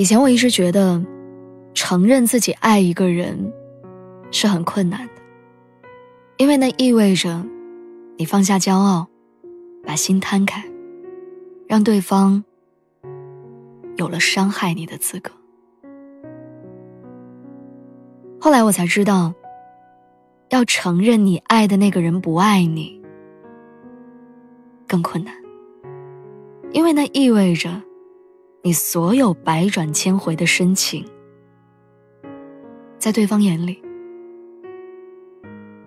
以前我一直觉得，承认自己爱一个人是很困难的，因为那意味着你放下骄傲，把心摊开，让对方有了伤害你的资格。后来我才知道，要承认你爱的那个人不爱你更困难，因为那意味着。你所有百转千回的深情，在对方眼里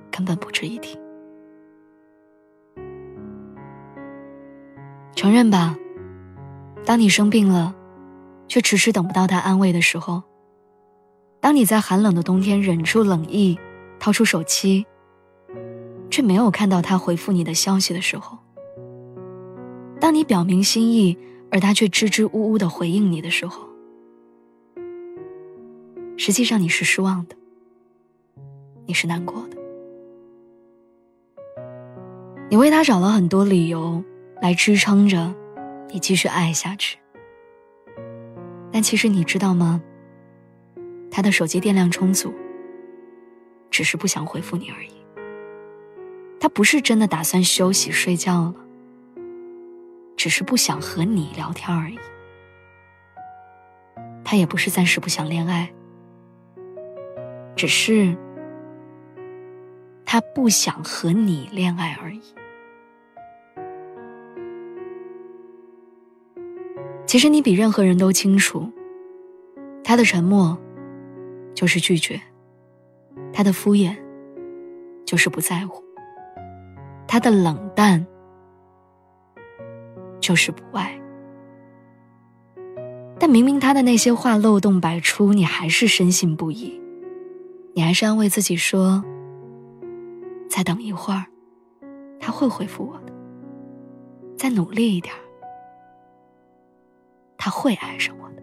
根本不值一提。承认吧，当你生病了，却迟迟等不到他安慰的时候；当你在寒冷的冬天忍住冷意，掏出手机，却没有看到他回复你的消息的时候；当你表明心意。而他却支支吾吾的回应你的时候，实际上你是失望的，你是难过的，你为他找了很多理由来支撑着你继续爱下去。但其实你知道吗？他的手机电量充足，只是不想回复你而已。他不是真的打算休息睡觉了。只是不想和你聊天而已。他也不是暂时不想恋爱，只是他不想和你恋爱而已。其实你比任何人都清楚，他的沉默就是拒绝，他的敷衍就是不在乎，他的冷淡。就是不爱，但明明他的那些话漏洞百出，你还是深信不疑，你还是安慰自己说：“再等一会儿，他会回复我的。再努力一点，他会爱上我的。”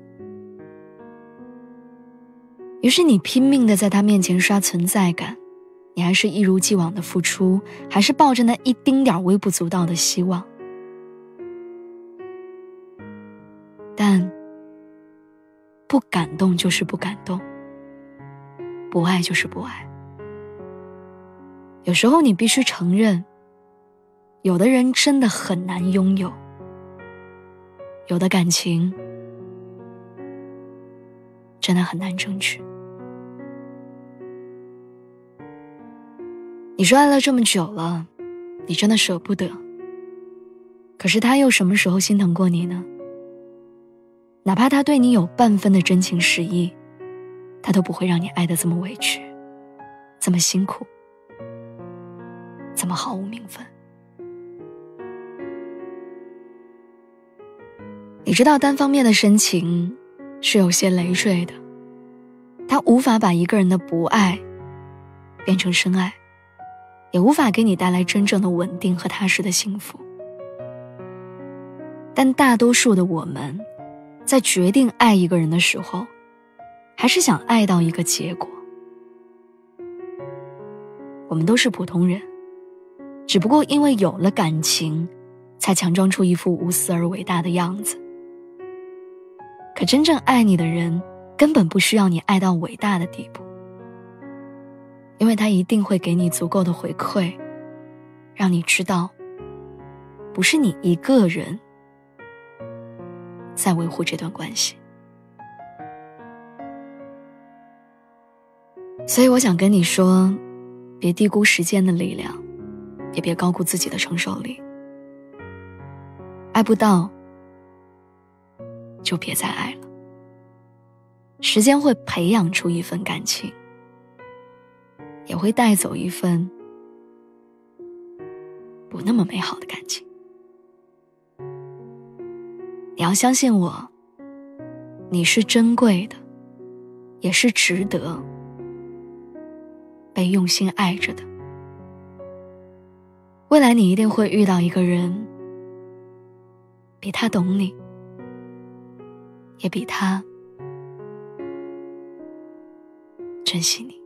于是你拼命的在他面前刷存在感，你还是一如既往的付出，还是抱着那一丁点微不足道的希望。不感动就是不感动，不爱就是不爱。有时候你必须承认，有的人真的很难拥有，有的感情真的很难争取。你说爱了这么久了，你真的舍不得，可是他又什么时候心疼过你呢？哪怕他对你有半分的真情实意，他都不会让你爱的这么委屈，这么辛苦，这么毫无名分。你知道，单方面的深情是有些累赘的，他无法把一个人的不爱变成深爱，也无法给你带来真正的稳定和踏实的幸福。但大多数的我们。在决定爱一个人的时候，还是想爱到一个结果。我们都是普通人，只不过因为有了感情，才强装出一副无私而伟大的样子。可真正爱你的人，根本不需要你爱到伟大的地步，因为他一定会给你足够的回馈，让你知道，不是你一个人。在维护这段关系，所以我想跟你说，别低估时间的力量，也别高估自己的承受力。爱不到，就别再爱了。时间会培养出一份感情，也会带走一份不那么美好的感情。你要相信我，你是珍贵的，也是值得被用心爱着的。未来你一定会遇到一个人，比他懂你，也比他珍惜你。